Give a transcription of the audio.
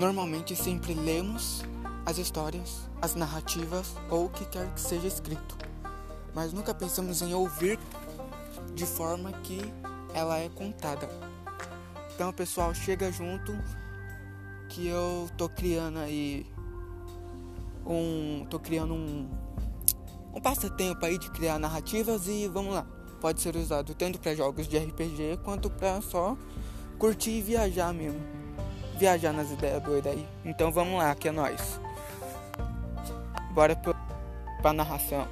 Normalmente sempre lemos as histórias, as narrativas ou o que quer que seja escrito, mas nunca pensamos em ouvir de forma que ela é contada. Então, pessoal, chega junto que eu tô criando aí um tô criando um um passatempo aí de criar narrativas e vamos lá. Pode ser usado tanto para jogos de RPG quanto para só curtir e viajar mesmo. Viajar nas ideias doidas aí. Então vamos lá, que é nós. Bora pra, pra narração.